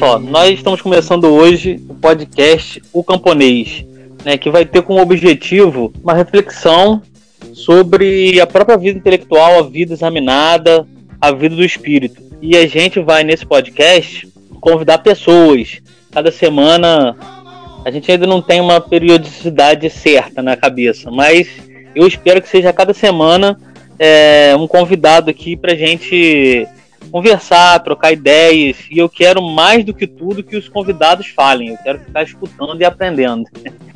Ó, nós estamos começando hoje o podcast O Camponês, né, que vai ter como objetivo uma reflexão sobre a própria vida intelectual, a vida examinada, a vida do espírito. E a gente vai nesse podcast convidar pessoas. Cada semana a gente ainda não tem uma periodicidade certa na cabeça, mas eu espero que seja cada semana é, um convidado aqui para gente conversar, trocar ideias. E eu quero mais do que tudo que os convidados falem. Eu quero ficar escutando e aprendendo.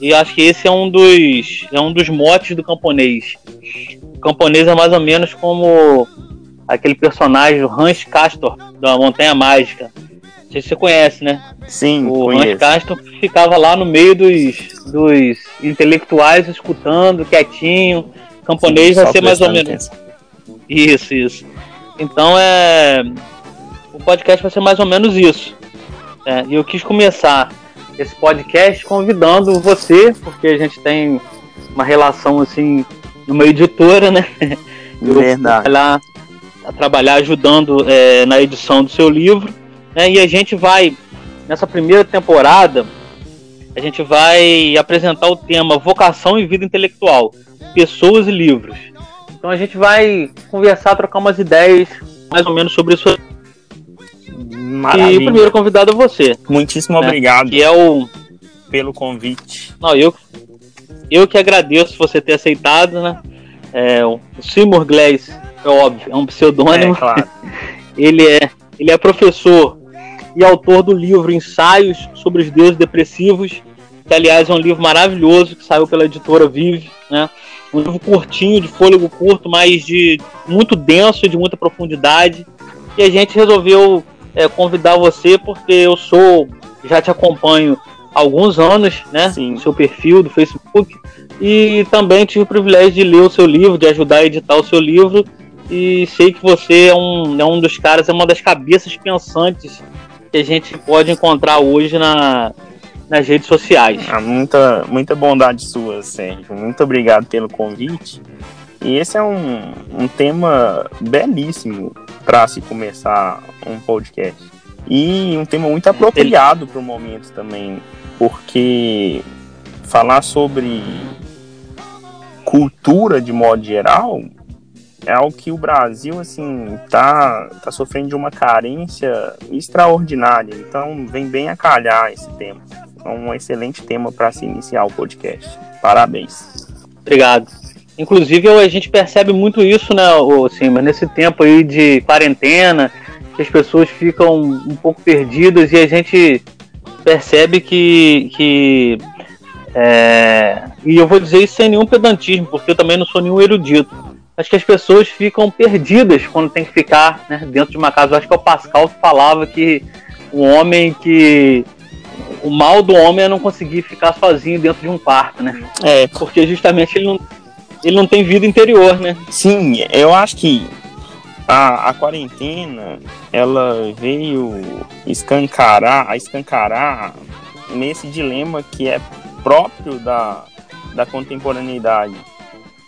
E acho que esse é um dos é um dos motes do camponês. O camponês é mais ou menos como aquele personagem, o Hans Castor, da Montanha Mágica. Não sei se você conhece, né? Sim, O conheço. Hans Castor ficava lá no meio dos, dos intelectuais, escutando, quietinho. Camponês vai ser mais ou menos. Isso, isso. Então é. O podcast vai ser mais ou menos isso. É, E eu quis começar esse podcast convidando você, porque a gente tem uma relação assim numa editora, né? Eu Verdade. trabalhar, a trabalhar ajudando é, na edição do seu livro. né? E a gente vai, nessa primeira temporada, a gente vai apresentar o tema Vocação e Vida Intelectual, Pessoas e Livros. Então a gente vai conversar, trocar umas ideias mais ou menos sobre isso. E o Maravilha. primeiro convidado é você, Muitíssimo né? obrigado que é o. pelo convite. Não, eu, eu que agradeço você ter aceitado, né? É, o Seymour Glass, é óbvio, é um pseudônimo. É, claro. Ele é, ele é professor e autor do livro Ensaios sobre os Deuses Depressivos, que aliás é um livro maravilhoso que saiu pela editora Vive, né? Um livro curtinho, de fôlego curto, mas de muito denso e de muita profundidade. E a gente resolveu é, convidar você porque eu sou, já te acompanho há alguns anos, né? Sim. No seu perfil do Facebook. E também tive o privilégio de ler o seu livro, de ajudar a editar o seu livro e sei que você é um, é um dos caras, é uma das cabeças pensantes que a gente pode encontrar hoje na, nas redes sociais. Ah, muita, muita bondade sua, Sérgio. Muito obrigado pelo convite. E esse é um, um tema belíssimo para se começar um podcast. E um tema muito apropriado para o momento também, porque falar sobre cultura de modo geral é algo que o Brasil assim tá, tá sofrendo de uma carência extraordinária. Então vem bem a calhar esse tema. É um excelente tema para se iniciar o podcast. Parabéns. Obrigado. Inclusive, a gente percebe muito isso, né, mas nesse tempo aí de quarentena, que as pessoas ficam um pouco perdidas e a gente percebe que. que é, e eu vou dizer isso sem nenhum pedantismo, porque eu também não sou nenhum erudito. Acho que as pessoas ficam perdidas quando tem que ficar né, dentro de uma casa. Eu acho que é o Pascal que falava que o homem que. O mal do homem é não conseguir ficar sozinho dentro de um quarto, né? É, Porque justamente ele não, ele não tem vida interior, né? sim, eu acho que a, a quarentena ela veio escancarar, a escancarar nesse dilema que é próprio da, da contemporaneidade,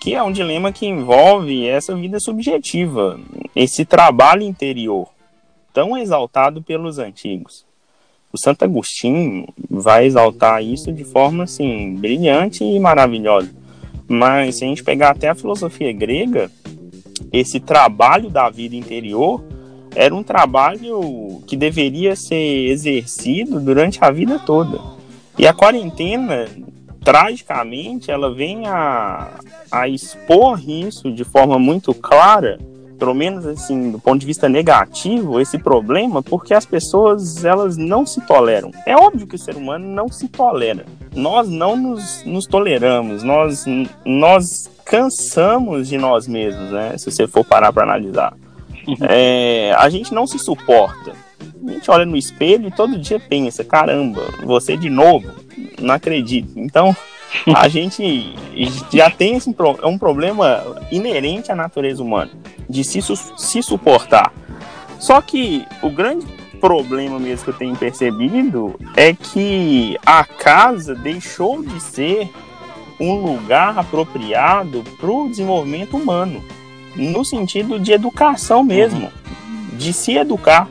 que é um dilema que envolve essa vida subjetiva, esse trabalho interior, tão exaltado pelos antigos. O Santo Agostinho vai exaltar isso de forma assim brilhante e maravilhosa. Mas se a gente pegar até a filosofia grega, esse trabalho da vida interior era um trabalho que deveria ser exercido durante a vida toda. E a quarentena, tragicamente, ela vem a, a expor isso de forma muito clara, pelo menos assim, do ponto de vista negativo, esse problema, porque as pessoas elas não se toleram. É óbvio que o ser humano não se tolera. Nós não nos, nos toleramos, nós, nós cansamos de nós mesmos, né? Se você for parar para analisar. É, a gente não se suporta. A gente olha no espelho e todo dia pensa: caramba, você de novo? Não acredito. Então, a gente já tem esse, é um problema inerente à natureza humana, de se, se suportar. Só que o grande problema mesmo que eu tenho percebido é que a casa deixou de ser um lugar apropriado para o desenvolvimento humano. no sentido de educação mesmo, de se educar.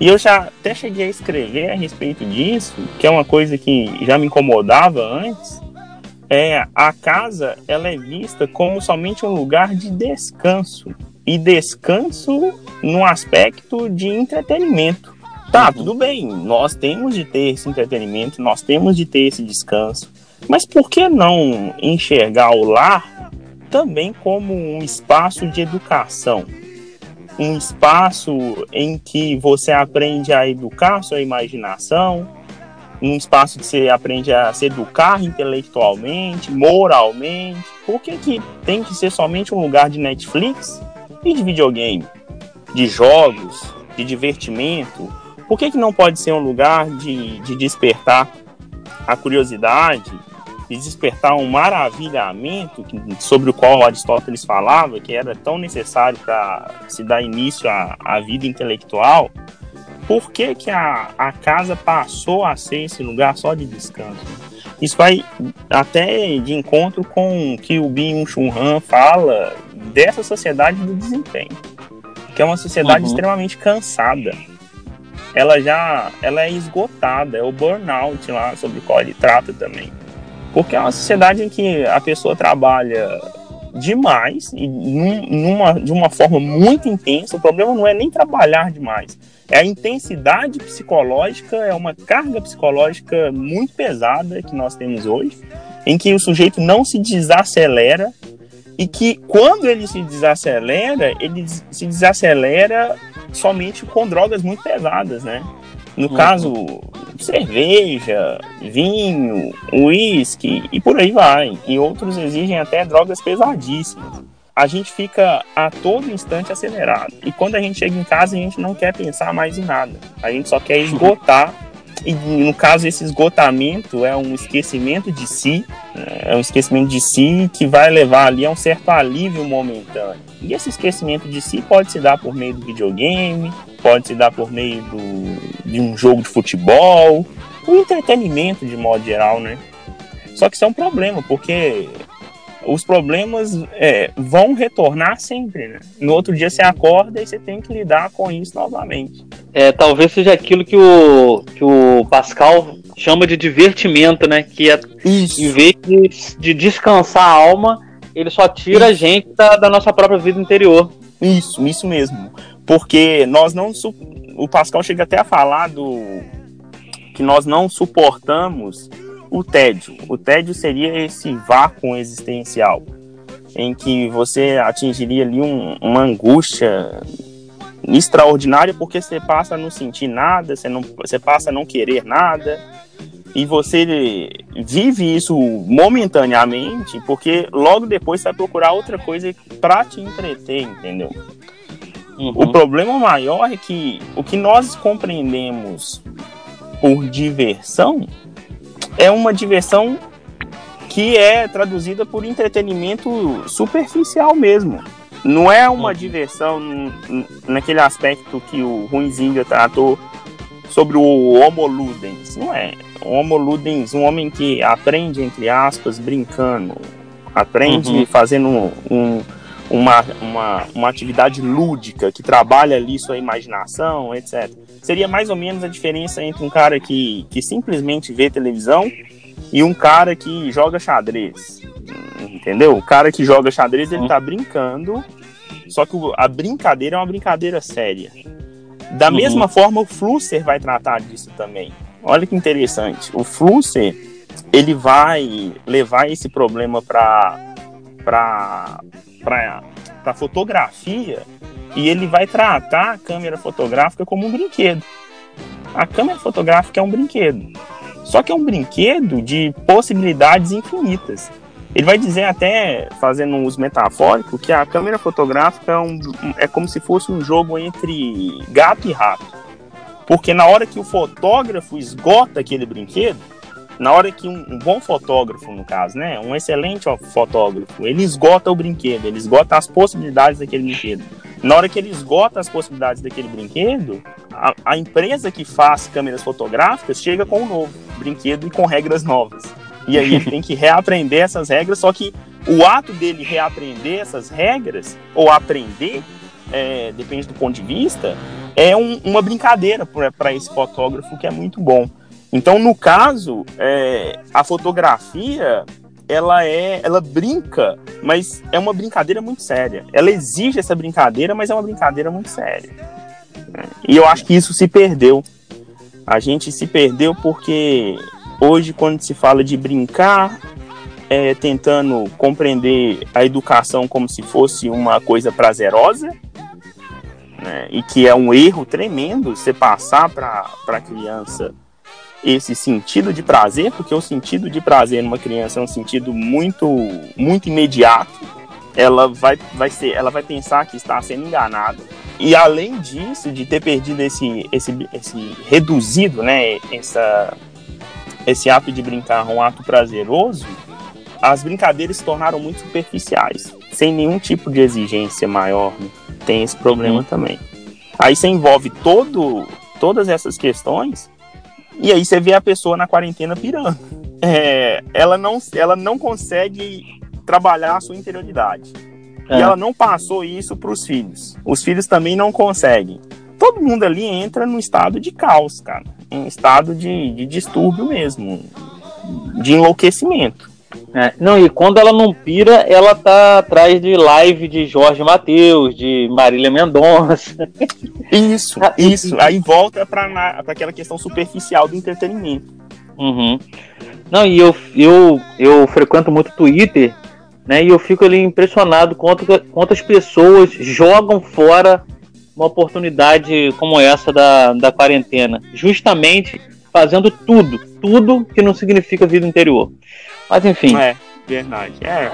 E eu já até cheguei a escrever a respeito disso, que é uma coisa que já me incomodava antes. É, a casa ela é vista como somente um lugar de descanso e descanso no aspecto de entretenimento. Tá, uhum. tudo bem, nós temos de ter esse entretenimento, nós temos de ter esse descanso, mas por que não enxergar o lar também como um espaço de educação? Um espaço em que você aprende a educar sua imaginação, um espaço que você aprende a se educar intelectualmente, moralmente. Por que, que tem que ser somente um lugar de Netflix e de videogame, de jogos, de divertimento? Por que, que não pode ser um lugar de, de despertar a curiosidade, de despertar um maravilhamento sobre o qual Aristóteles falava, que era tão necessário para se dar início à, à vida intelectual? Por que, que a, a casa passou a ser esse lugar só de descanso? Isso vai até de encontro com o que o Bin Chun Han fala dessa sociedade do desempenho, que é uma sociedade uhum. extremamente cansada ela já ela é esgotada, é o burnout lá sobre o qual ele trata também. Porque é uma sociedade em que a pessoa trabalha demais e num, numa, de uma forma muito intensa. O problema não é nem trabalhar demais, é a intensidade psicológica, é uma carga psicológica muito pesada que nós temos hoje, em que o sujeito não se desacelera e que quando ele se desacelera, ele se desacelera somente com drogas muito pesadas, né? No uhum. caso, cerveja, vinho, uísque e por aí vai. E outros exigem até drogas pesadíssimas. A gente fica a todo instante acelerado. E quando a gente chega em casa, a gente não quer pensar mais em nada. A gente só quer esgotar. E no caso, esse esgotamento é um esquecimento de si, né? é um esquecimento de si que vai levar ali a um certo alívio momentâneo. E esse esquecimento de si pode se dar por meio do videogame, pode se dar por meio do, de um jogo de futebol, o entretenimento de modo geral, né? Só que isso é um problema, porque os problemas é, vão retornar sempre, né? No outro dia você acorda e você tem que lidar com isso novamente. É, talvez seja aquilo que o, que o Pascal chama de divertimento, né? Que é, isso. em vez de, de descansar a alma, ele só tira isso. a gente da, da, nossa própria vida interior. Isso, isso mesmo. Porque nós não. O Pascal chega até a falar do. que nós não suportamos o tédio. O tédio seria esse vácuo existencial, em que você atingiria ali um, uma angústia extraordinária porque você passa a não sentir nada, você, não, você passa a não querer nada e você vive isso momentaneamente, porque logo depois você vai procurar outra coisa para te entreter, entendeu? Uhum. O problema maior é que o que nós compreendemos por diversão é uma diversão que é traduzida por entretenimento superficial mesmo. Não é uma uhum. diversão naquele aspecto que o Ruizinho tratou sobre o Homo Ludens. Não é. O Homo Ludens, um homem que aprende, entre aspas, brincando, aprende uhum. fazendo um, uma, uma, uma atividade lúdica, que trabalha ali sua imaginação, etc. Seria mais ou menos a diferença entre um cara que, que simplesmente vê televisão e um cara que joga xadrez. Entendeu? O cara que joga xadrez, ele tá brincando, só que a brincadeira é uma brincadeira séria. Da uhum. mesma forma, o Flusser vai tratar disso também. Olha que interessante. O Flusser, ele vai levar esse problema para para fotografia e ele vai tratar a câmera fotográfica como um brinquedo. A câmera fotográfica é um brinquedo. Só que é um brinquedo de possibilidades infinitas. Ele vai dizer até, fazendo um uso metafórico, que a câmera fotográfica é, um, é como se fosse um jogo entre gato e rato. Porque na hora que o fotógrafo esgota aquele brinquedo, na hora que um, um, bom fotógrafo, no caso, né, um excelente fotógrafo, ele esgota o brinquedo, ele esgota as possibilidades daquele brinquedo. Na hora que ele esgota as possibilidades daquele brinquedo, a, a empresa que faz câmeras fotográficas chega com um novo brinquedo e com regras novas. E aí ele tem que reaprender essas regras, só que o ato dele reaprender essas regras, ou aprender, é, depende do ponto de vista, é um, uma brincadeira para esse fotógrafo que é muito bom. Então, no caso, é, a fotografia ela é, ela brinca, mas é uma brincadeira muito séria. Ela exige essa brincadeira, mas é uma brincadeira muito séria. E eu acho que isso se perdeu. A gente se perdeu porque hoje, quando se fala de brincar, é, tentando compreender a educação como se fosse uma coisa prazerosa, né, e que é um erro tremendo você passar para a criança esse sentido de prazer, porque o sentido de prazer numa criança é um sentido muito, muito imediato. Ela vai, vai ser, ela vai pensar que está sendo enganada. E além disso, de ter perdido esse, esse, esse reduzido, né, essa, esse ato de brincar um ato prazeroso, as brincadeiras se tornaram muito superficiais, sem nenhum tipo de exigência maior. Né? Tem esse problema uhum. também. Aí você envolve todo, todas essas questões e aí você vê a pessoa na quarentena pirando. É, ela, não, ela não consegue trabalhar a sua interioridade. É. E ela não passou isso para os filhos. Os filhos também não conseguem. Todo mundo ali entra num estado de caos, cara. Um estado de, de distúrbio mesmo. De enlouquecimento. É, não, e quando ela não pira, ela tá atrás de live de Jorge Matheus, de Marília Mendonça. Isso, isso. Aí volta para aquela questão superficial do entretenimento. Uhum. Não, e eu, eu, eu frequento muito Twitter, né? E eu fico ali impressionado quanto, quantas pessoas jogam fora uma oportunidade como essa da, da quarentena. Justamente fazendo tudo, tudo que não significa vida interior. Mas enfim. É, verdade. É,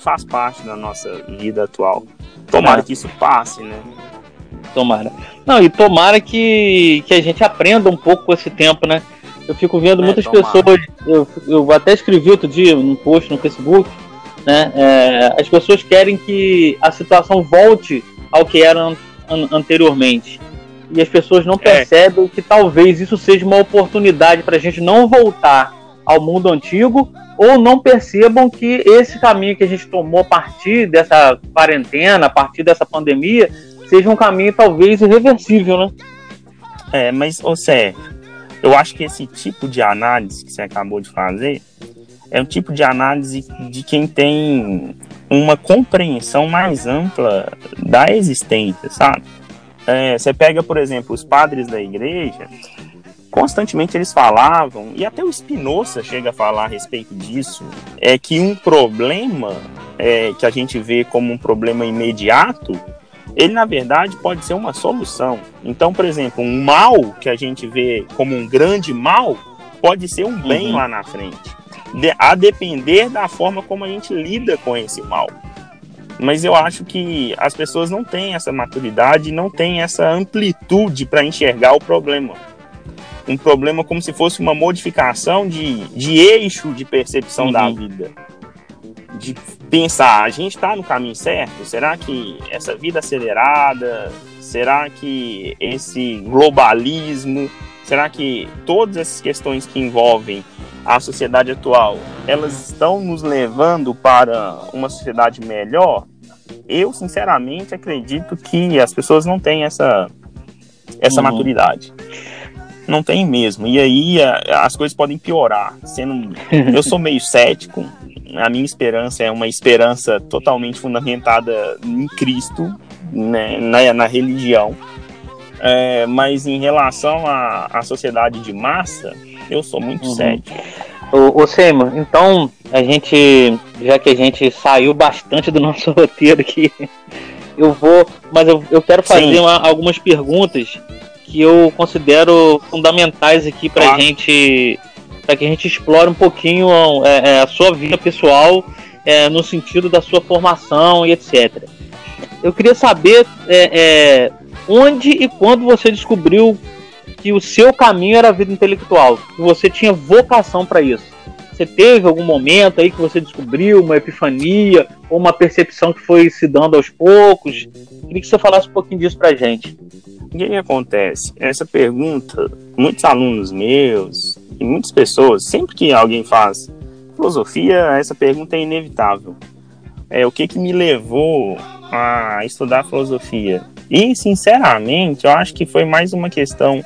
faz parte da nossa vida atual. Tomara é. que isso passe, né? Tomara. Não, e tomara que, que a gente aprenda um pouco com esse tempo, né? Eu fico vendo é, muitas tomara. pessoas. Eu, eu até escrevi outro dia um post no Facebook, né? É, as pessoas querem que a situação volte ao que era an anteriormente. E as pessoas não é. percebem que talvez isso seja uma oportunidade para a gente não voltar ao mundo antigo ou não percebam que esse caminho que a gente tomou a partir dessa quarentena, a partir dessa pandemia, seja um caminho talvez irreversível, né? É, mas, ô Sérgio, eu acho que esse tipo de análise que você acabou de fazer é um tipo de análise de quem tem uma compreensão mais ampla da existência, sabe? É, você pega, por exemplo, os padres da igreja, constantemente eles falavam, e até o Spinoza chega a falar a respeito disso, é que um problema é, que a gente vê como um problema imediato, ele na verdade pode ser uma solução. Então, por exemplo, um mal que a gente vê como um grande mal pode ser um bem uhum. lá na frente, de, a depender da forma como a gente lida com esse mal. Mas eu acho que as pessoas não têm essa maturidade, não têm essa amplitude para enxergar o problema um problema como se fosse uma modificação de, de eixo de percepção uhum. da vida. De pensar, a gente está no caminho certo? Será que essa vida acelerada, será que esse globalismo, será que todas essas questões que envolvem a sociedade atual, elas estão nos levando para uma sociedade melhor? Eu, sinceramente, acredito que as pessoas não têm essa, essa uhum. maturidade não tem mesmo. E aí a, as coisas podem piorar. Sendo, eu sou meio cético. A minha esperança é uma esperança totalmente fundamentada em Cristo, né, na, na religião. É, mas em relação à, à sociedade de massa, eu sou muito uhum. cético. Ô, ô Seymour, então a gente, já que a gente saiu bastante do nosso roteiro aqui, eu vou, mas eu, eu quero fazer uma, algumas perguntas que eu considero fundamentais aqui para claro. gente para que a gente explore um pouquinho é, é, a sua vida pessoal é, no sentido da sua formação e etc. Eu queria saber é, é, onde e quando você descobriu que o seu caminho era a vida intelectual, que você tinha vocação para isso. Você teve algum momento aí que você descobriu uma epifania ou uma percepção que foi se dando aos poucos? Queria que você falasse um pouquinho disso para gente. O que, que acontece? Essa pergunta, muitos alunos meus e muitas pessoas, sempre que alguém faz filosofia, essa pergunta é inevitável. É, o que que me levou a estudar filosofia? E, sinceramente, eu acho que foi mais uma questão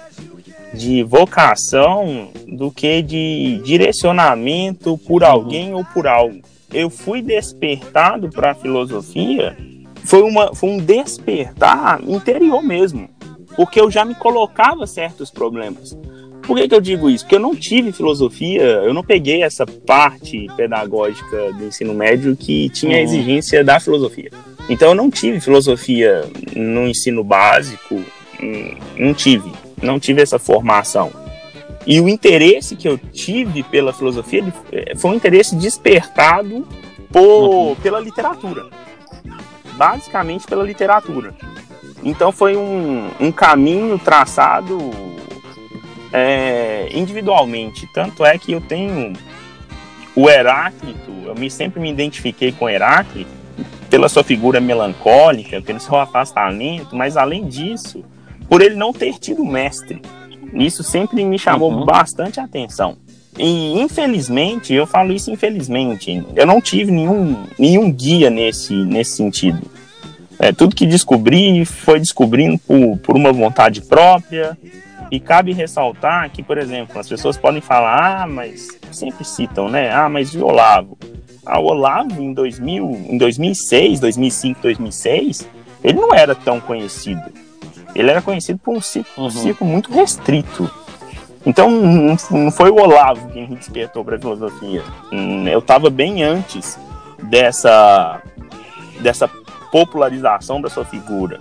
de vocação do que de direcionamento por alguém ou por algo. Eu fui despertado para a filosofia, foi, uma, foi um despertar interior mesmo, porque eu já me colocava certos problemas. Por que, que eu digo isso? Porque eu não tive filosofia, eu não peguei essa parte pedagógica do ensino médio que tinha a uhum. exigência da filosofia. Então eu não tive filosofia no ensino básico, hum, não tive, não tive essa formação. E o interesse que eu tive pela filosofia eh, foi um interesse despertado por, uhum. pela literatura. Basicamente pela literatura. Então foi um, um caminho traçado é, individualmente. Tanto é que eu tenho o Heráclito, eu me, sempre me identifiquei com Heráclito, pela sua figura melancólica, pelo seu afastamento, mas além disso, por ele não ter tido mestre. Isso sempre me chamou uhum. bastante atenção. E infelizmente, eu falo isso infelizmente, eu não tive nenhum, nenhum guia nesse, nesse sentido. É, tudo que descobri foi descobrindo por, por uma vontade própria. E cabe ressaltar que, por exemplo, as pessoas podem falar, ah, mas sempre citam, né? Ah, mas e Olavo? a Olavo em 2000, em 2006, 2005, 2006, ele não era tão conhecido. Ele era conhecido por um ciclo, uhum. um muito restrito. Então não foi o Olavo que me despertou para a filosofia. Hum, eu estava bem antes dessa dessa popularização da sua figura.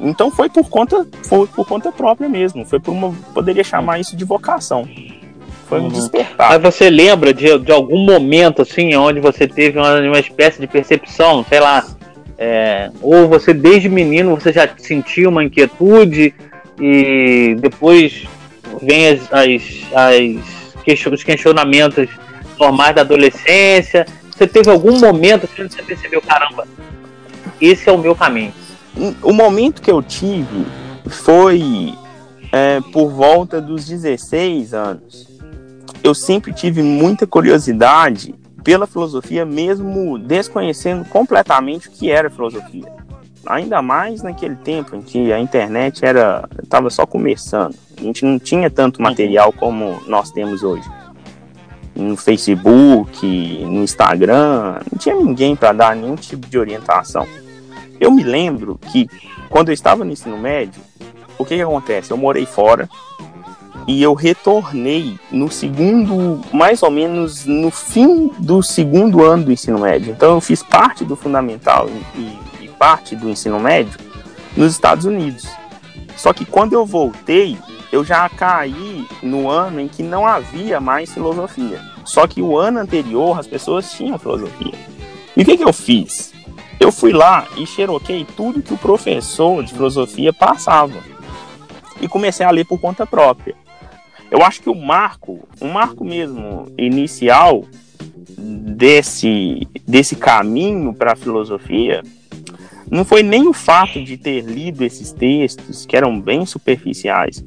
Então foi por conta foi por conta própria mesmo. Foi por uma poderia chamar isso de vocação. Foi um uhum. despertar. Mas você lembra de, de algum momento, assim, onde você teve uma, uma espécie de percepção, sei lá, é, ou você desde menino você já sentia uma inquietude e depois vem as, as, as os questionamentos normais da adolescência. Você teve algum momento que você percebeu, caramba, esse é o meu caminho? O momento que eu tive foi é, por volta dos 16 anos eu sempre tive muita curiosidade pela filosofia, mesmo desconhecendo completamente o que era filosofia. Ainda mais naquele tempo em que a internet era estava só começando. A gente não tinha tanto material como nós temos hoje. No Facebook, no Instagram, não tinha ninguém para dar nenhum tipo de orientação. Eu me lembro que quando eu estava no ensino médio, o que, que acontece? Eu morei fora, e eu retornei no segundo, mais ou menos no fim do segundo ano do ensino médio. Então eu fiz parte do fundamental e, e parte do ensino médio nos Estados Unidos. Só que quando eu voltei, eu já caí no ano em que não havia mais filosofia. Só que o ano anterior as pessoas tinham filosofia. E o que, que eu fiz? Eu fui lá e xeroquei tudo que o professor de filosofia passava. E comecei a ler por conta própria. Eu acho que o marco, o marco mesmo inicial desse, desse caminho para a filosofia não foi nem o fato de ter lido esses textos, que eram bem superficiais.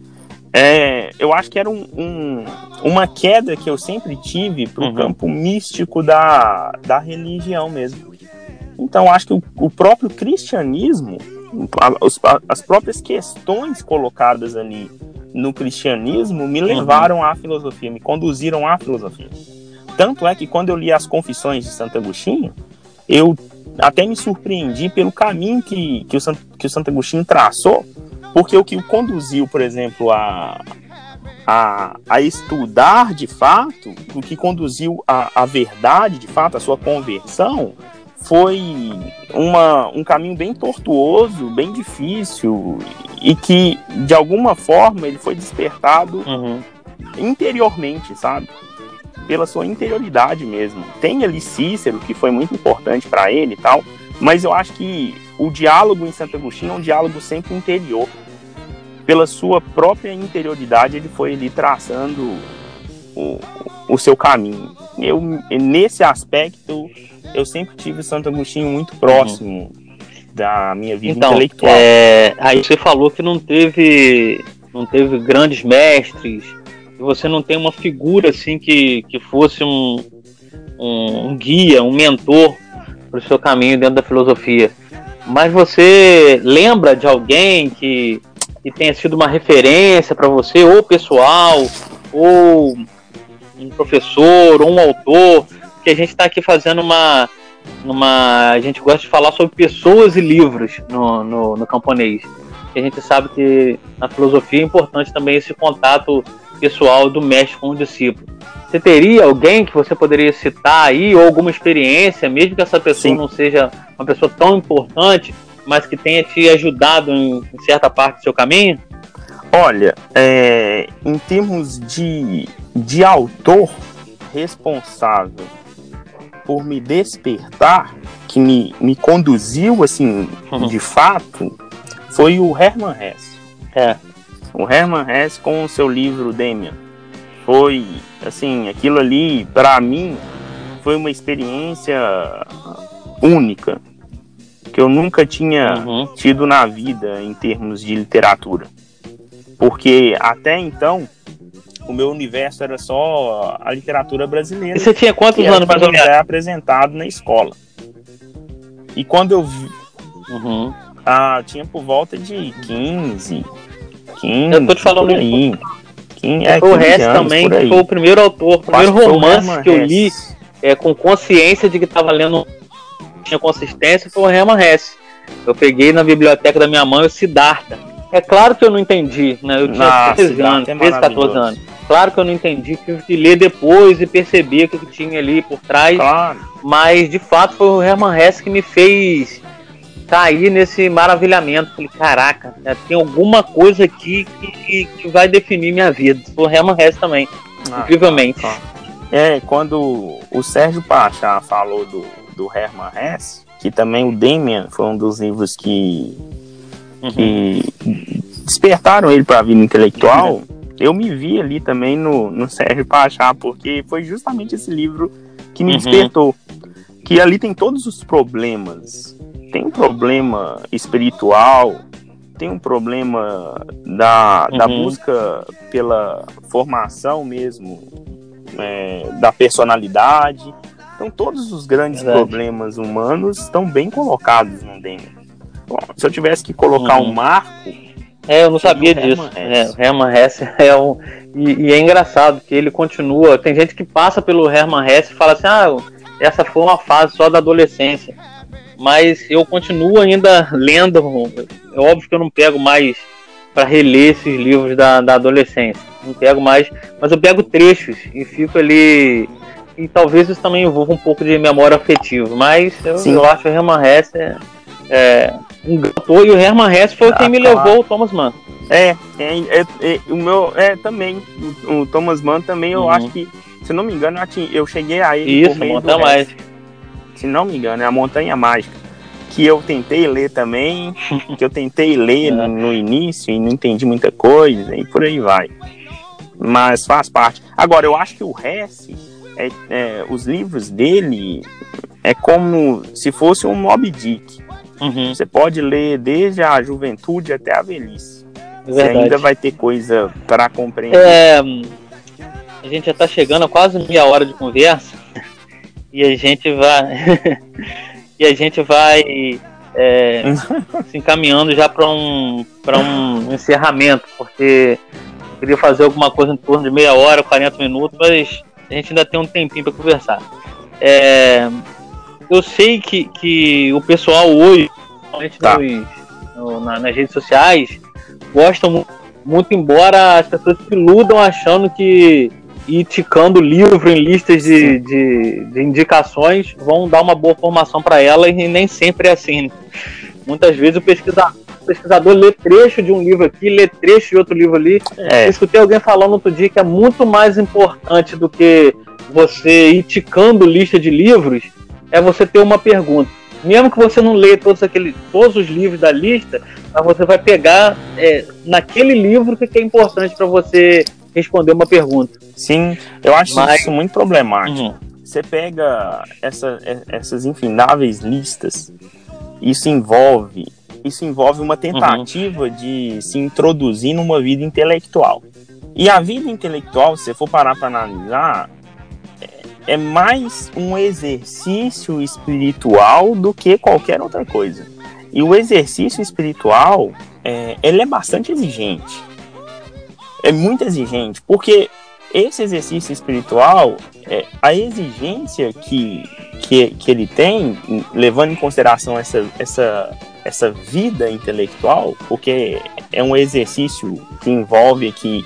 É, eu acho que era um, um, uma queda que eu sempre tive para o uhum. campo místico da, da religião mesmo. Então, acho que o, o próprio cristianismo, as próprias questões colocadas ali no cristianismo me levaram uhum. à filosofia, me conduziram à filosofia. Tanto é que quando eu li as Confissões de Santo Agostinho, eu até me surpreendi pelo caminho que, que, o, Santo, que o Santo Agostinho traçou, porque o que o conduziu, por exemplo, a, a, a estudar de fato, o que conduziu a, a verdade de fato, a sua conversão, foi uma, um caminho bem tortuoso, bem difícil e que de alguma forma ele foi despertado uhum. interiormente, sabe? Pela sua interioridade mesmo. Tem ali Cícero, que foi muito importante para ele e tal, mas eu acho que o diálogo em Santo Agostinho é um diálogo sempre interior. Pela sua própria interioridade, ele foi ali traçando o, o seu caminho. Eu, nesse aspecto, eu sempre tive o Santo Agostinho muito próximo uhum. da minha vida então, intelectual. É, aí você falou que não teve, não teve grandes mestres, você não tem uma figura assim que, que fosse um, um, um guia, um mentor para o seu caminho dentro da filosofia. Mas você lembra de alguém que, que tenha sido uma referência para você, ou pessoal, ou um professor, ou um autor, que a gente está aqui fazendo uma, uma. A gente gosta de falar sobre pessoas e livros no, no, no camponês. a gente sabe que na filosofia é importante também esse contato pessoal do mestre com o discípulo. Você teria alguém que você poderia citar aí, ou alguma experiência, mesmo que essa pessoa Sim. não seja uma pessoa tão importante, mas que tenha te ajudado em, em certa parte do seu caminho? Olha, é, em termos de, de autor responsável por me despertar, que me, me conduziu, assim, uhum. de fato, foi o Hermann Hesse. É. O Hermann Hesse com o seu livro Demian. Foi, assim, aquilo ali, para mim, foi uma experiência única que eu nunca tinha uhum. tido na vida em termos de literatura. Porque até então, o meu universo era só a literatura brasileira. E você tinha quantos anos mais ou menos? É apresentado na escola. E quando eu vi. Uhum. Ah, tinha por volta de 15. 15 eu tô te falando aí. 15, é, o resto também, que foi o primeiro autor, o primeiro romance que eu li é, com consciência de que estava lendo tinha consistência foi o Herman Hesse. Eu peguei na biblioteca da minha mãe o Siddhartha. É claro que eu não entendi, né? Eu tinha Nossa, 13 anos, é 13, 14 anos. Claro que eu não entendi, tive que ler depois e perceber o que, tinha ali por trás. Claro. Mas de fato foi o Herman Hesse que me fez cair nesse maravilhamento. Falei, caraca, né, tem alguma coisa aqui que, que, vai definir minha vida. Foi o Herman Hesse também, ah, incrivelmente. Tá, tá. É, quando o Sérgio Pachá falou do, do Herman Hesse, que também o Damien foi um dos livros que, uhum. que despertaram ele para a vida intelectual. Uhum. Eu me vi ali também no, no Sérgio Pachá, porque foi justamente esse livro que me uhum. despertou. Que ali tem todos os problemas. Tem um problema espiritual, tem um problema da, da uhum. busca pela formação mesmo é, da personalidade. Então, todos os grandes Verdade. problemas humanos estão bem colocados no Demian. Bom, se eu tivesse que colocar uhum. um marco. É, eu não sabia disso. É, o Herman Hesse é um. E, e, é engraçado que ele continua. Tem gente que passa pelo Herman Hesse e fala assim: ah, essa foi uma fase só da adolescência. Mas eu continuo ainda lendo. É óbvio que eu não pego mais para reler esses livros da, da adolescência. Não pego mais, mas eu pego trechos e fico ali e talvez isso também envolva um pouco de memória afetiva, mas eu, eu acho que o Herman Hesse é, é autor e o Herman Hesse foi ah, quem me claro. levou ao Thomas Mann. É, é, é, é, o meu é também o, o Thomas Mann também eu uhum. acho que se não me engano eu, cheguei a ele isso, Montanha Mágica. Se não me engano é a Montanha Mágica que eu tentei ler também, que eu tentei ler no, no início e não entendi muita coisa e por aí vai. Mas faz parte. Agora eu acho que o Hesse é, é, os livros dele é como se fosse um Moby Dick. Uhum. Você pode ler desde a juventude até a velhice. É Você ainda vai ter coisa para compreender. É, a gente já está chegando a quase meia hora de conversa e a gente vai e a gente vai é, se encaminhando já para um para um encerramento, porque eu queria fazer alguma coisa em torno de meia hora, 40 minutos, mas a gente ainda tem um tempinho para conversar. É, eu sei que, que o pessoal hoje, tá. nos, no, na, nas redes sociais, gostam muito, muito, embora as pessoas se iludam achando que ir ticando livro em listas de, de, de, indicações vão dar uma boa formação para ela e nem sempre é assim. Né? Muitas vezes o pesquisador pesquisador lê trecho de um livro aqui, lê trecho de outro livro ali. É. Eu escutei alguém falando outro dia que é muito mais importante do que você ir ticando lista de livros, é você ter uma pergunta. Mesmo que você não leia todos, aquele, todos os livros da lista, mas você vai pegar é, naquele livro que é importante para você responder uma pergunta. Sim, eu acho mas... isso muito problemático. Uhum. Você pega essa, essas infindáveis listas, isso envolve isso envolve uma tentativa uhum. de se introduzir numa vida intelectual. E a vida intelectual, se você for parar para analisar, é, mais um exercício espiritual do que qualquer outra coisa. E o exercício espiritual, é, ele é bastante exigente. É muito exigente, porque esse exercício espiritual, é, a exigência que, que, que ele tem, levando em consideração essa, essa, essa vida intelectual, porque é um exercício que envolve aqui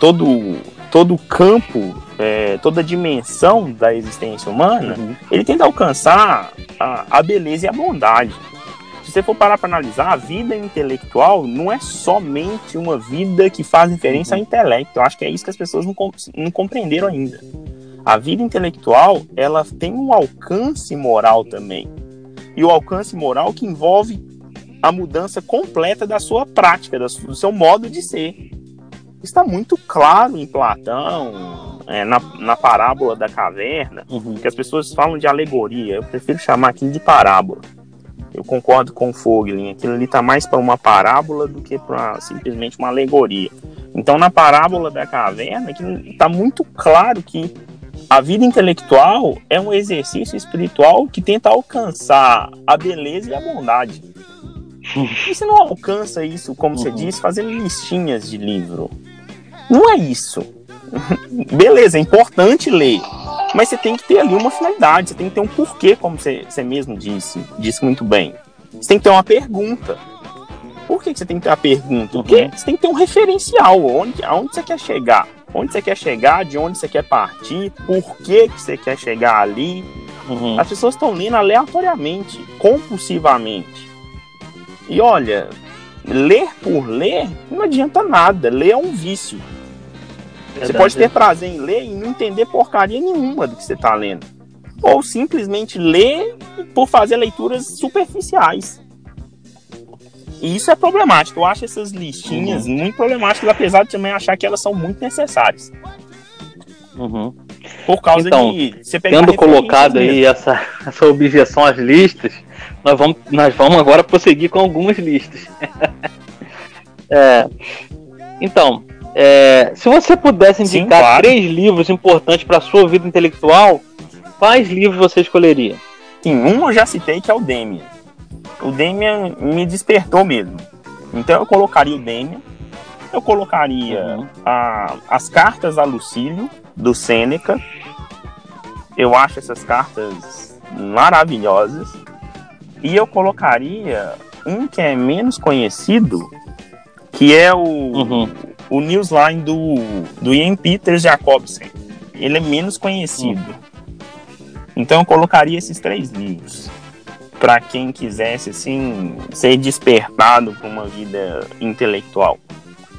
todo, todo o campo, é, toda a dimensão da existência humana, uhum. ele tenta alcançar a, a beleza e a bondade se você for parar para analisar, a vida intelectual não é somente uma vida que faz referência ao intelecto. Eu acho que é isso que as pessoas não, não compreenderam ainda. A vida intelectual, ela tem um alcance moral também. E o alcance moral que envolve a mudança completa da sua prática, do seu modo de ser. Está muito claro em Platão, é, na, na parábola da caverna, uhum. que as pessoas falam de alegoria. Eu prefiro chamar aquilo de parábola eu concordo com o aquilo ali está mais para uma parábola do que para simplesmente uma alegoria. Então, na parábola da caverna, está muito claro que a vida intelectual é um exercício espiritual que tenta alcançar a beleza e a bondade. E você não alcança isso, como você uhum. disse, fazendo listinhas de livro. Não é isso. Beleza, é importante ler. Mas você tem que ter ali uma finalidade, você tem que ter um porquê, como você, você mesmo disse, disse muito bem. Você tem que ter uma pergunta. Por que, você tem que ter uma pergunta? Porque uhum. você tem que ter um referencial, onde, aonde você quer chegar. Onde você quer chegar, de onde você quer partir, por que, que você quer chegar ali. Uhum. As pessoas estão lendo aleatoriamente, compulsivamente. E olha, ler por ler não adianta nada. Ler é um vício. Você pode ter prazer em ler e não entender porcaria nenhuma do que você está lendo. Ou simplesmente ler por fazer leituras superficiais. E isso é problemático. Eu acho essas listinhas uhum. muito problemáticas, apesar de também achar que elas são muito necessárias. Uhum. Por causa então, de você Tendo colocado aí essa, essa objeção às listas, nós vamos, nós vamos agora prosseguir com algumas listas. é, então, é, se você pudesse indicar Sim, claro. três livros importantes para sua vida intelectual, quais livros você escolheria? Sim, um eu já citei que é o Demian. O Demian me despertou mesmo. Então eu colocaria o Demian, eu colocaria uhum. a, as cartas a Lucílio, do Sêneca. Eu acho essas cartas maravilhosas. E eu colocaria um que é menos conhecido, que é o, uhum o newsline do, do Ian Peters Jacobsen. Ele é menos conhecido. Hum. Então eu colocaria esses três livros para quem quisesse assim ser despertado para uma vida intelectual.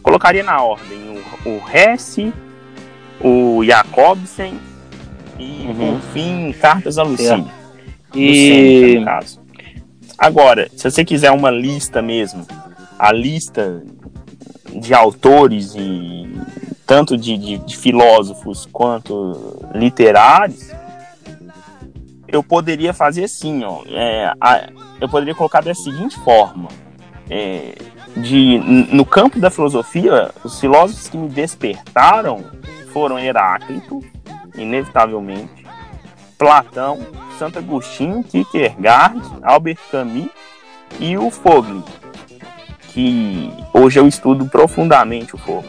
Colocaria na ordem o, o Hess, o Jacobsen e uhum. por fim Cartas a Lucille. É. E caso. Agora, se você quiser uma lista mesmo, a lista de autores e tanto de, de, de filósofos quanto literários, eu poderia fazer assim, ó, é, a, eu poderia colocar da seguinte forma, é, de, no campo da filosofia, os filósofos que me despertaram foram Heráclito, inevitavelmente, Platão, Santo Agostinho, Kierkegaard, Albert Camus e o Fogli, que hoje eu estudo profundamente o fogo.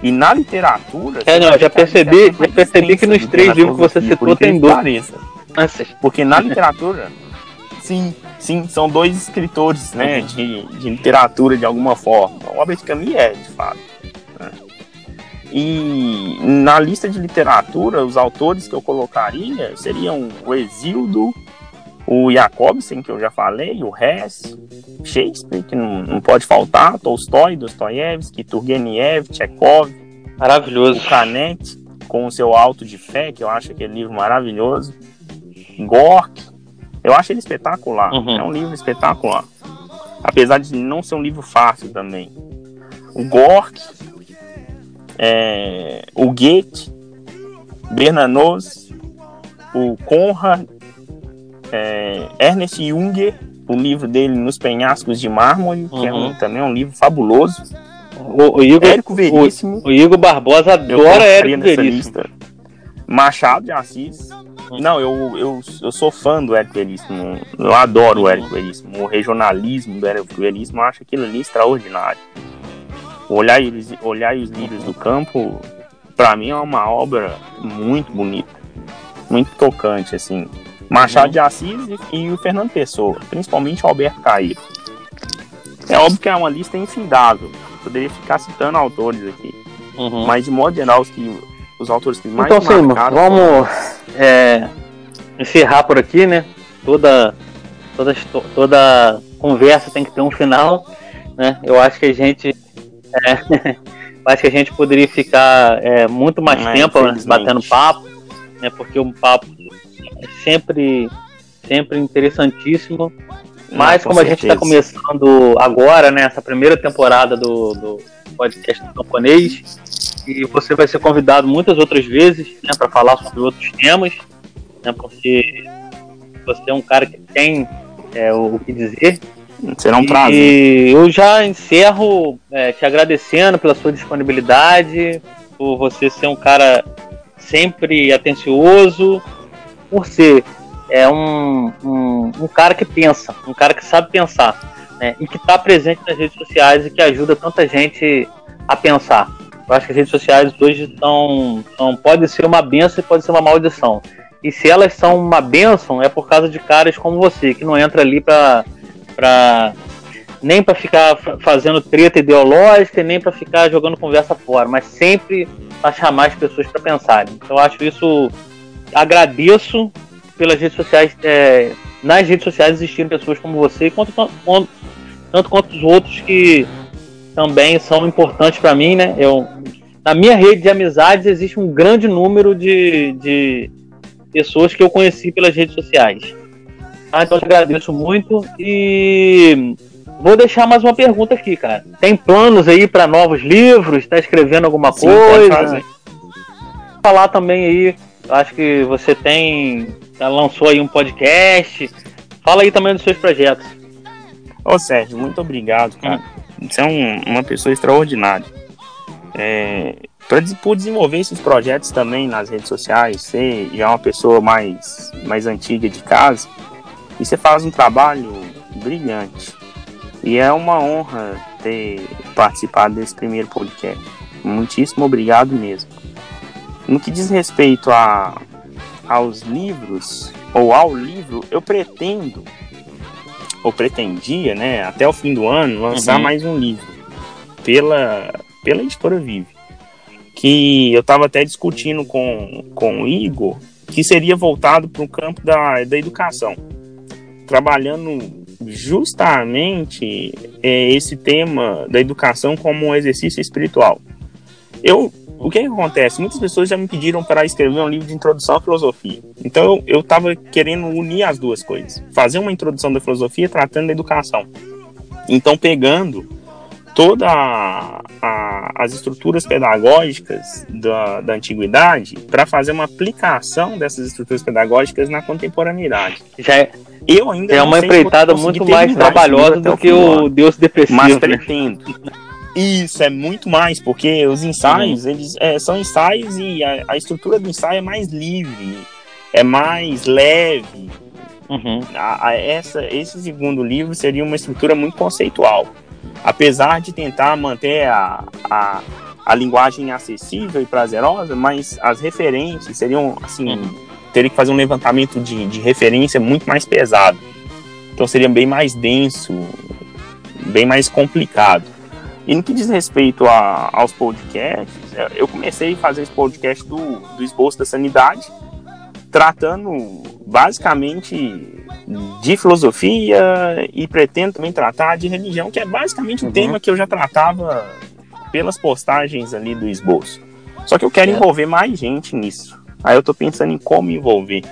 E na literatura. É, não, já percebi, já percebi que nos três livros que você citou tem dois. Porque na literatura, sim, sim, são dois escritores, né, uhum. de, de literatura de alguma forma. O Albert Camus é, de fato. Né? E na lista de literatura, os autores que eu colocaria seriam o Exildo, o Jacobsen, que eu já falei, o Hess, Shakespeare, que não, não pode faltar, Tolstói, Dostoiévski, Turgenev, Chekhov. Maravilhoso. O Canet, com o seu Alto de Fé, que eu acho aquele livro maravilhoso. Gork, eu acho ele espetacular. Uhum. É um livro espetacular. Apesar de não ser um livro fácil também. O Gork, é, o Goethe, Bernanos, o Conrad, é, Ernest Junger, o livro dele Nos Penhascos de Mármore, uhum. que é um, uhum. também é um livro fabuloso. O, o Igor, Érico Veríssimo. O, o, Igor Barbosa adora Érico Veríssimo. Lista. Machado de Assis. Não, eu, eu, eu sou fã do Érico Veríssimo. Eu adoro o Érico Veríssimo. O regionalismo do Érico Veríssimo, eu acho aquilo ali extraordinário. Olhar, olhar os livros do campo, para mim é uma obra muito bonita, muito tocante, assim. Machado de Assis e, o Fernando Pessoa, principalmente o Alberto Cairo. É óbvio que é uma lista infindável. Poderia ficar citando autores aqui. Uhum. Mas de modo geral, os, que, os autores que mais então, marcaram... vamos é, encerrar por aqui, né? Toda, toda, toda conversa tem que ter um final, né? Eu acho que a gente... É, acho que a gente poderia ficar é, muito mais é, tempo né, batendo papo, né? Porque um papo é sempre, sempre interessantíssimo. Mas como certeza. a gente está começando agora, né, essa primeira temporada do, do podcast camponês, e você vai ser convidado muitas outras vezes né, para falar sobre outros temas, né, porque você é um cara que tem é, o, o que dizer. Será um prazer. E eu já encerro é, te agradecendo pela sua disponibilidade, por você ser um cara sempre atencioso, por ser é um, um, um, cara que pensa, um cara que sabe pensar, né? E que está presente nas redes sociais e que ajuda tanta gente a pensar. Eu acho que as redes sociais hoje são, são pode ser uma benção e pode ser uma maldição. E se elas são uma benção, é por causa de caras como você, que não entra ali para pra nem para ficar fazendo treta ideológica, nem para ficar jogando conversa fora, mas sempre para chamar as pessoas para pensarem. Então, eu acho isso agradeço pelas redes sociais, é, nas redes sociais existirem pessoas como você, quanto, quanto, tanto quanto os outros que também são importantes para mim, né? Eu, na minha rede de amizades existe um grande número de, de pessoas que eu conheci pelas redes sociais. Ah, então eu agradeço muito e vou deixar mais uma pergunta aqui, cara. Tem planos aí para novos livros? Está escrevendo alguma Sim, coisa? Falar também aí. Acho que você tem lançou aí um podcast. Fala aí também dos seus projetos. Ô Sérgio, muito obrigado, cara. Você é um, uma pessoa extraordinária. É, pra, por desenvolver esses projetos também nas redes sociais, você já é uma pessoa mais, mais antiga de casa e você faz um trabalho brilhante. E é uma honra ter participado desse primeiro podcast. Muitíssimo obrigado mesmo. No que diz respeito a, aos livros, ou ao livro, eu pretendo, ou pretendia, né, até o fim do ano, lançar uhum. mais um livro pela, pela editora Vive. Que eu estava até discutindo com, com o Igor, que seria voltado para o campo da, da educação, trabalhando justamente é, esse tema da educação como um exercício espiritual. Eu o que, que, acontece? Muitas pessoas já me pediram para escrever um livro de introdução à filosofia. Então eu estava querendo unir as duas coisas. Fazer uma introdução da filosofia tratando da educação. Então pegando todas as estruturas pedagógicas da, da antiguidade para fazer uma aplicação dessas estruturas pedagógicas na contemporaneidade. Já é, eu ainda é uma empreitada muito mais trabalhosa do que o Deus depressivo. Mas né? pretendo. Isso, é muito mais, porque os ensaios, uhum. eles é, são ensaios e a, a, estrutura do ensaio é mais livre, é mais leve. Uhum. A, a, essa, esse segundo livro seria uma estrutura muito conceitual. Apesar de tentar manter a, a, a linguagem acessível e prazerosa, mas as referências seriam, assim, uhum. teria que fazer um levantamento de, de referência muito mais pesado. Então seria bem mais denso, bem mais complicado. E no que diz respeito a, aos podcasts, eu comecei a fazer esse podcast do, do esboço da sanidade, tratando basicamente de filosofia e pretendo também tratar de religião, que é basicamente um uhum. tema que eu já tratava pelas postagens ali do esboço. Só que eu quero é. envolver mais gente nisso. Aí eu tô pensando em como envolver.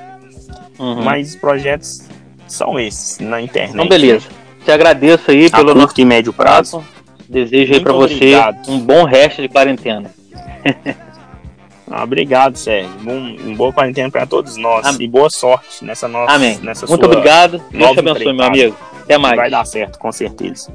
Uhum. Mas os projetos são esses na internet. Então, beleza. Te agradeço aí a pelo nosso médio prazo. Desejo aí para você um bom resto de quarentena. ah, obrigado, Sérgio. Um, um boa quarentena para todos nós Amém. e boa sorte nessa nossa Amém. nessa Muito obrigado. Deus te abençoe, meu amigo. Até mais. Vai dar certo, com certeza.